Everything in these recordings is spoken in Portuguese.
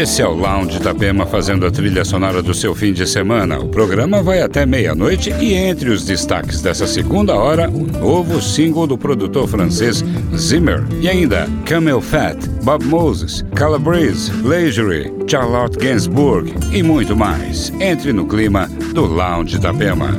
Esse é o Lounge Itapema fazendo a trilha sonora do seu fim de semana. O programa vai até meia-noite e entre os destaques dessa segunda hora, o novo single do produtor francês Zimmer. E ainda Camel Fat, Bob Moses, Calabrese, Leisure, Charlotte Gainsbourg e muito mais. Entre no clima do Lounge Itapema.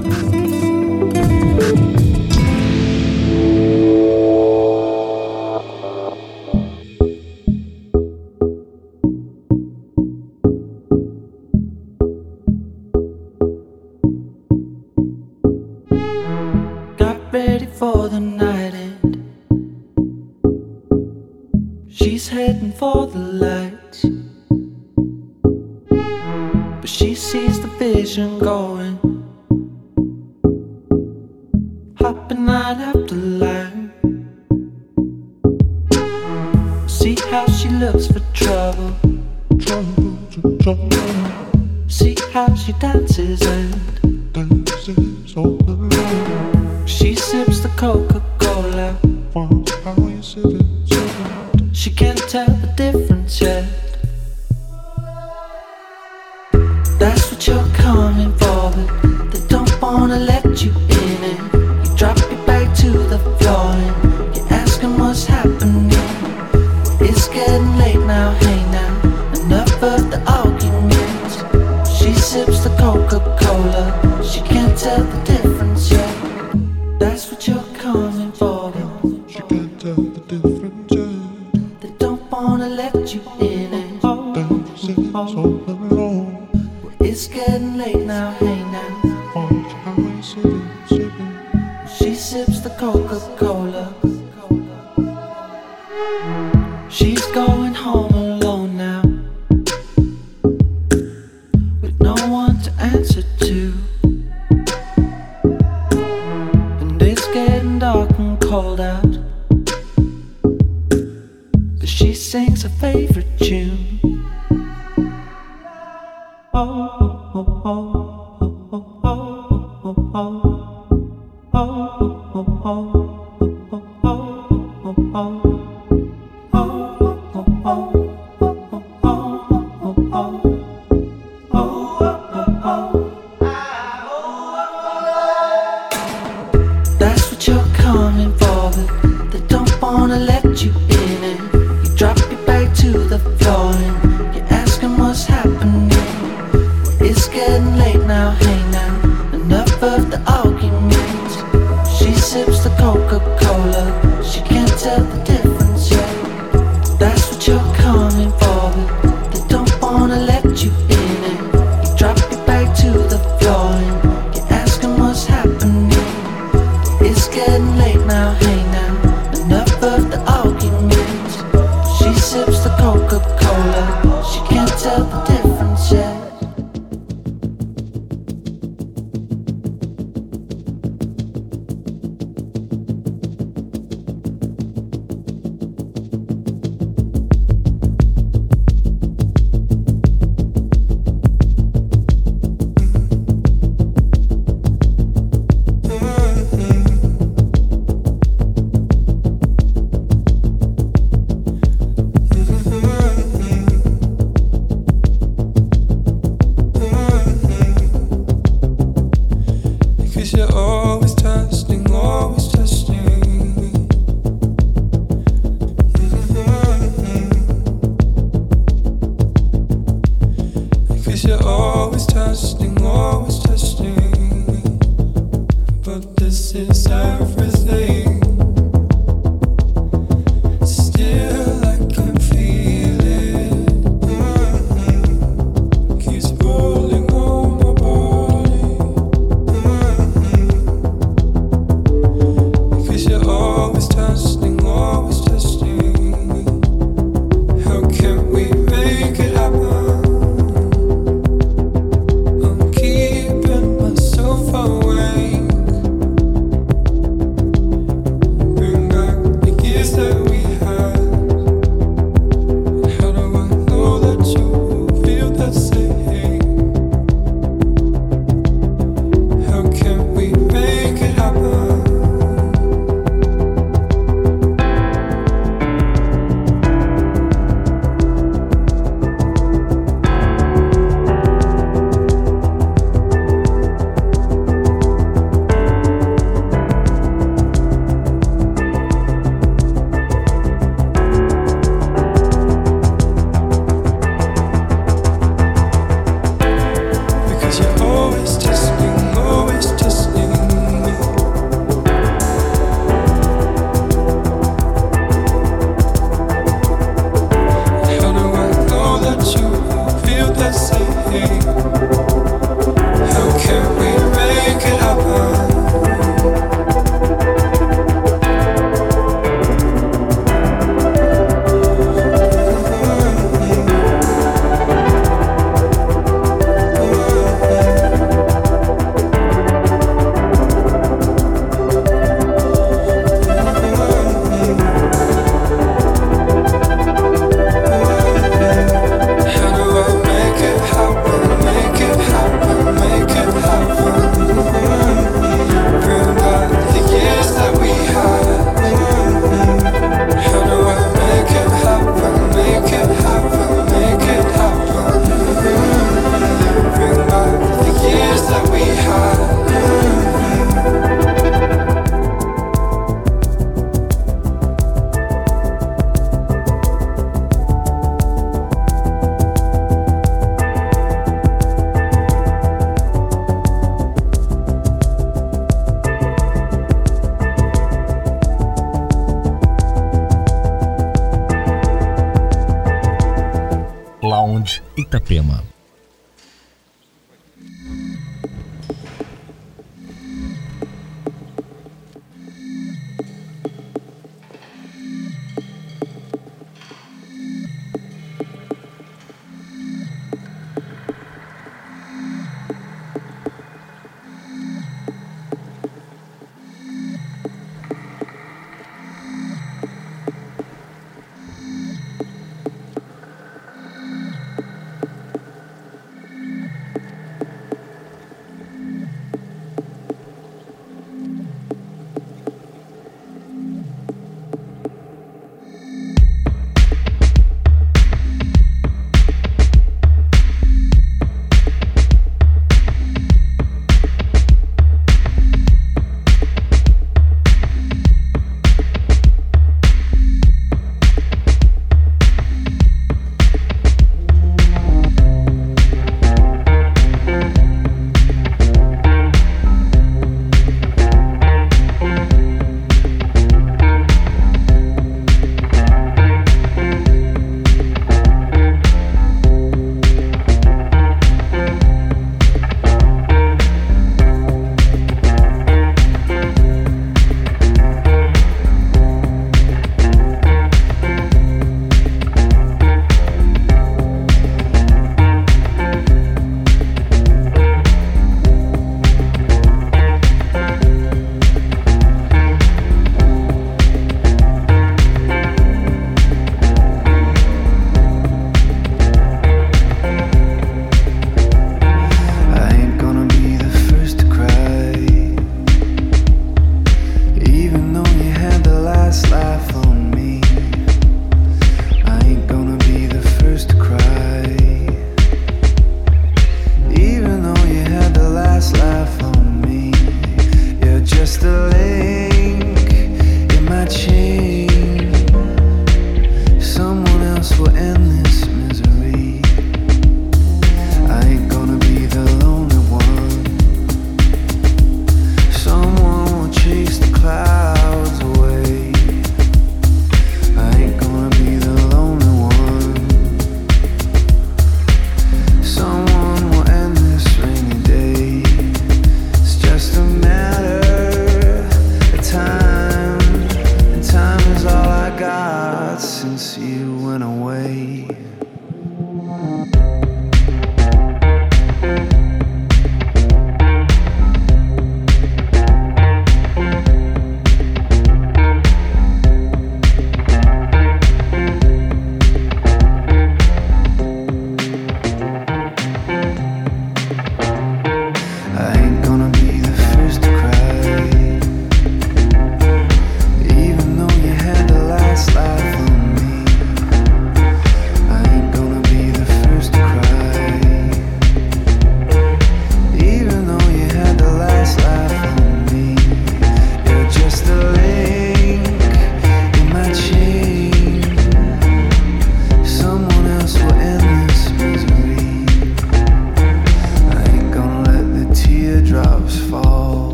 wanna let you in and hold oh, oh.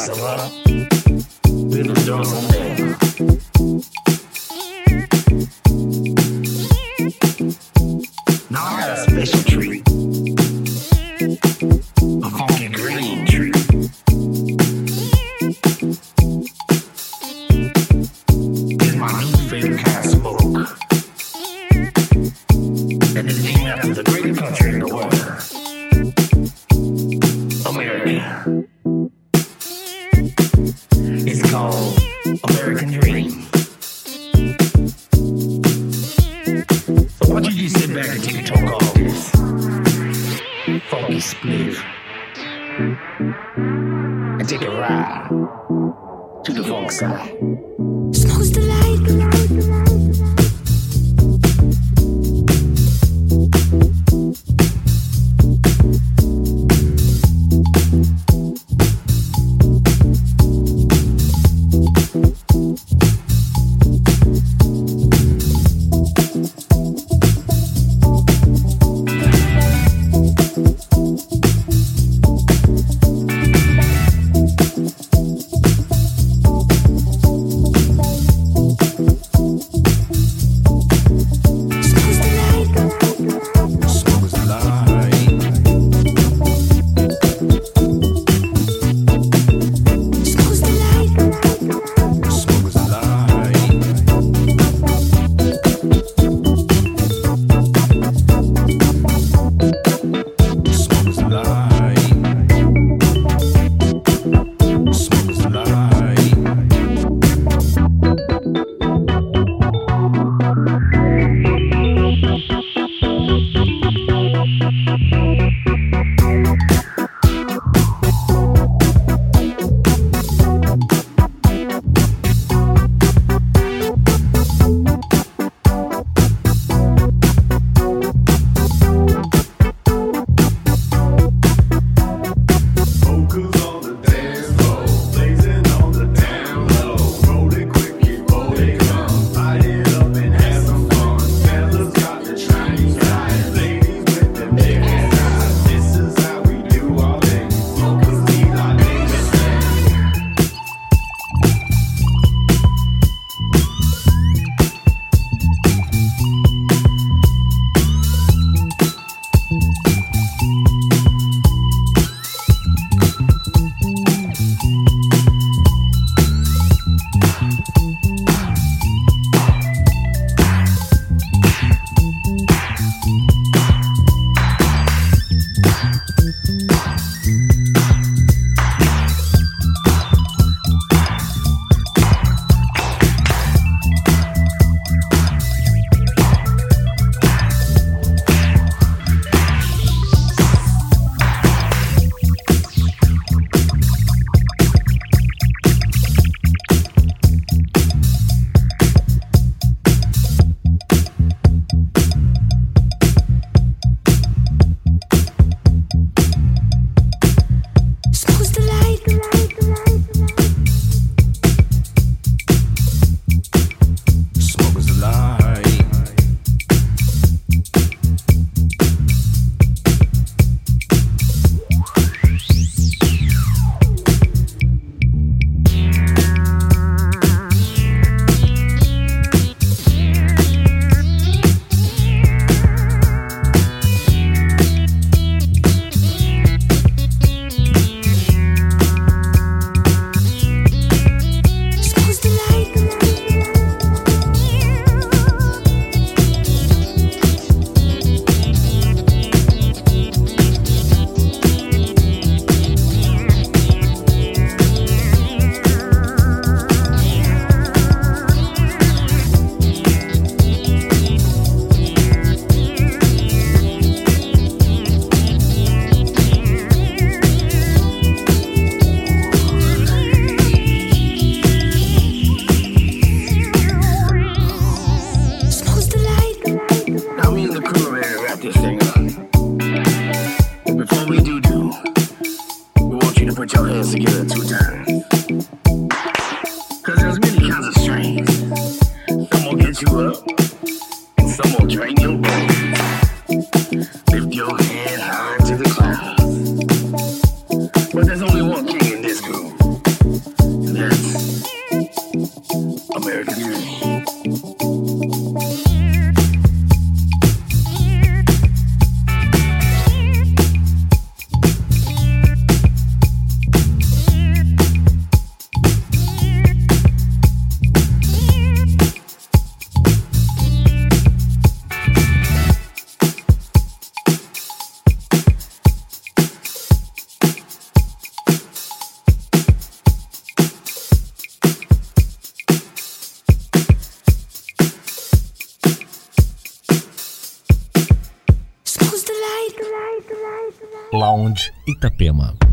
Thanks a lot. Little Johnson. Itapema.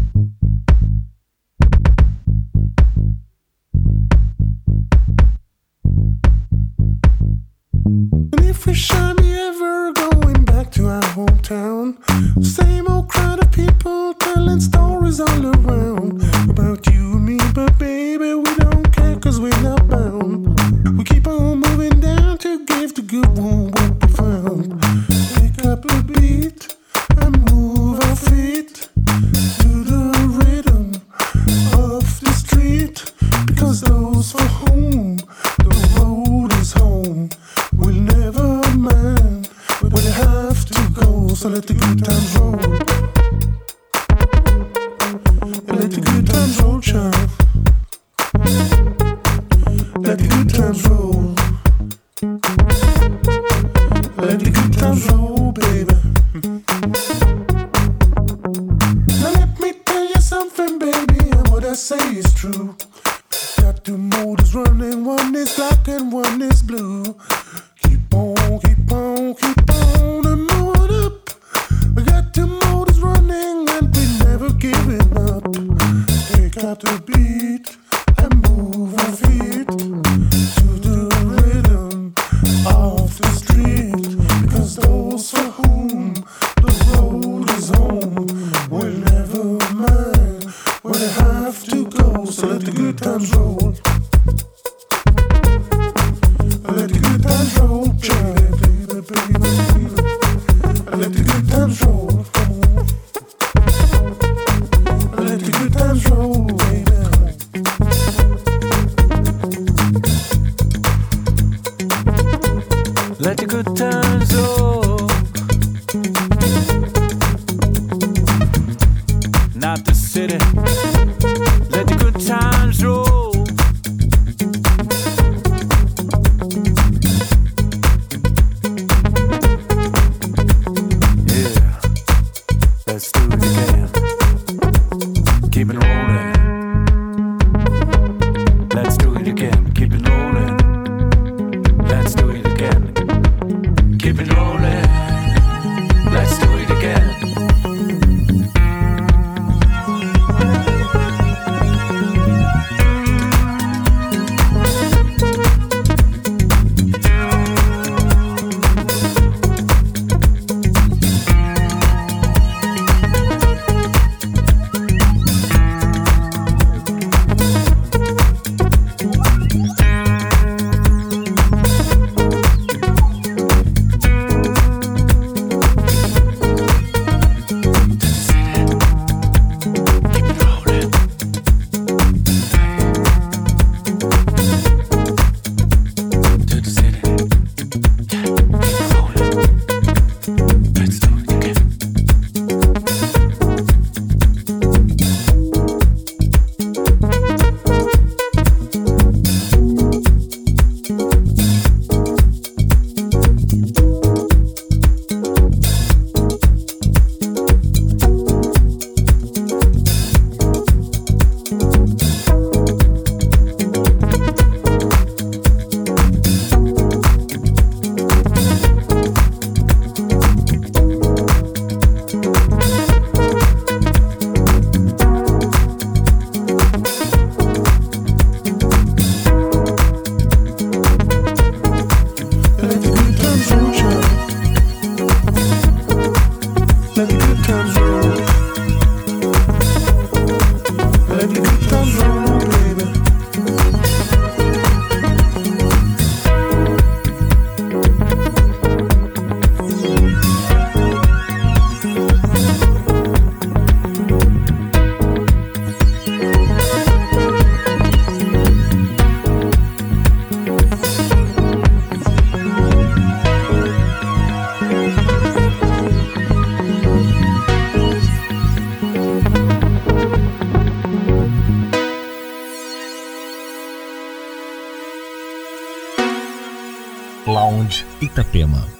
Itapema.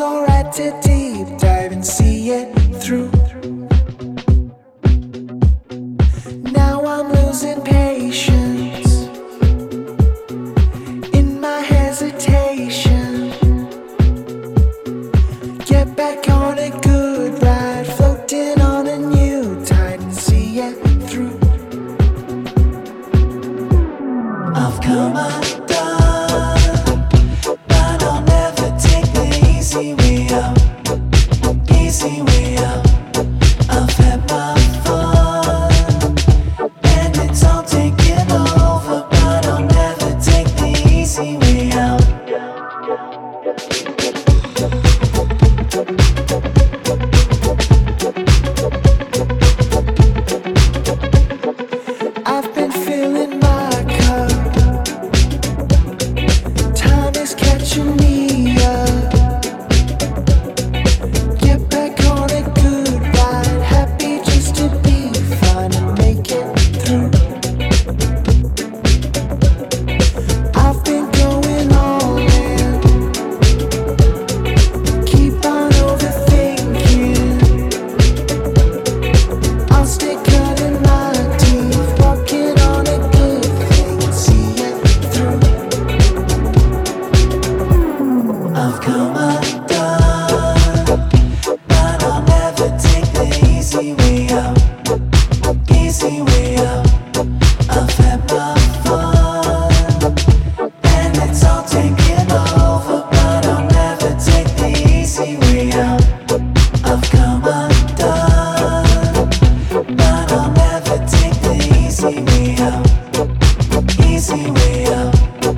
alright to deep dive and see it. way out, easy way out.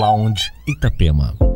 Lounge Itapema.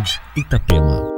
Sound Itapema.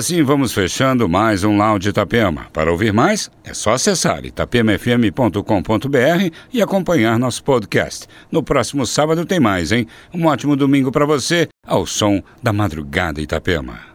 Assim vamos fechando mais um Lounge Itapema. Para ouvir mais, é só acessar itapemafm.com.br e acompanhar nosso podcast. No próximo sábado tem mais, hein? Um ótimo domingo para você, ao som da madrugada Itapema.